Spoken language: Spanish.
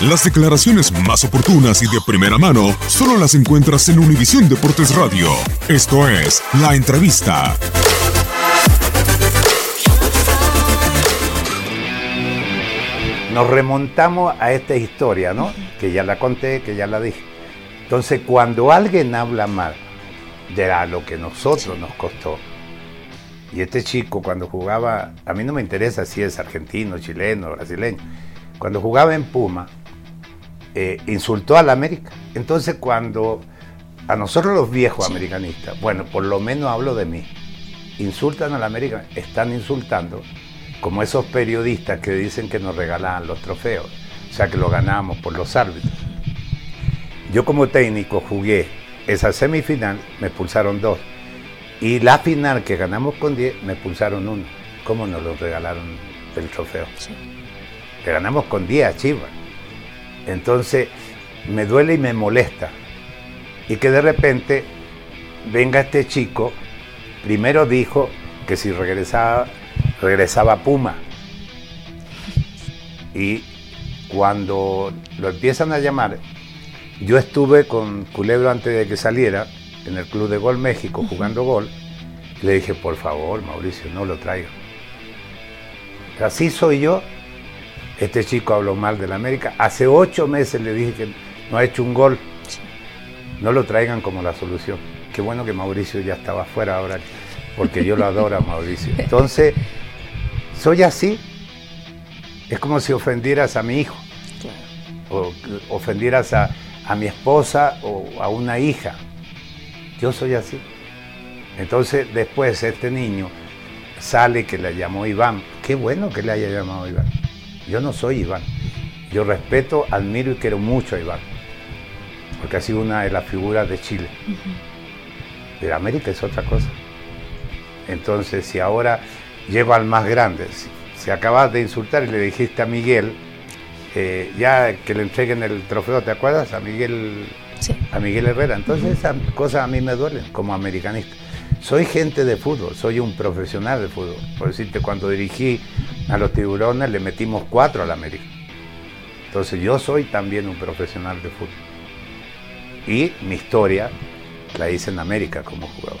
Las declaraciones más oportunas y de primera mano solo las encuentras en Univisión Deportes Radio. Esto es La Entrevista. Nos remontamos a esta historia, ¿no? Que ya la conté, que ya la dije. Entonces, cuando alguien habla mal de lo que nosotros nos costó, y este chico cuando jugaba, a mí no me interesa si es argentino, chileno, brasileño, cuando jugaba en Puma, eh, insultó a la América. Entonces cuando a nosotros los viejos americanistas, bueno, por lo menos hablo de mí, insultan a la América, están insultando como esos periodistas que dicen que nos regalaban los trofeos, o sea que lo ganamos por los árbitros. Yo como técnico jugué esa semifinal, me expulsaron dos. Y la final que ganamos con 10, me expulsaron uno. ¿Cómo nos lo regalaron el trofeo? Que ganamos con 10 a Chivas. Entonces, me duele y me molesta. Y que de repente venga este chico, primero dijo que si regresaba, regresaba Puma. Y cuando lo empiezan a llamar, yo estuve con Culebro antes de que saliera en el Club de Gol México jugando gol. Le dije, por favor, Mauricio, no lo traiga. Así soy yo. Este chico habló mal del América. Hace ocho meses le dije que no ha hecho un gol. No lo traigan como la solución. Qué bueno que Mauricio ya estaba afuera ahora, porque yo lo adoro a Mauricio. Entonces, soy así. Es como si ofendieras a mi hijo, o ofendieras a, a mi esposa o a una hija. Yo soy así. Entonces, después este niño sale que le llamó Iván. Qué bueno que le haya llamado Iván. Yo no soy Iván. Yo respeto, admiro y quiero mucho a Iván. Porque ha sido una de las figuras de Chile. Pero América es otra cosa. Entonces, si ahora llego al más grande, si, si acabas de insultar y le dijiste a Miguel, eh, ya que le entreguen el trofeo, ¿te acuerdas? A Miguel, Sí. a Miguel Herrera. Entonces esas cosas a mí me duelen como americanista. Soy gente de fútbol, soy un profesional de fútbol. Por decirte, cuando dirigí a los tiburones le metimos cuatro a la América. Entonces yo soy también un profesional de fútbol. Y mi historia la hice en América como jugador.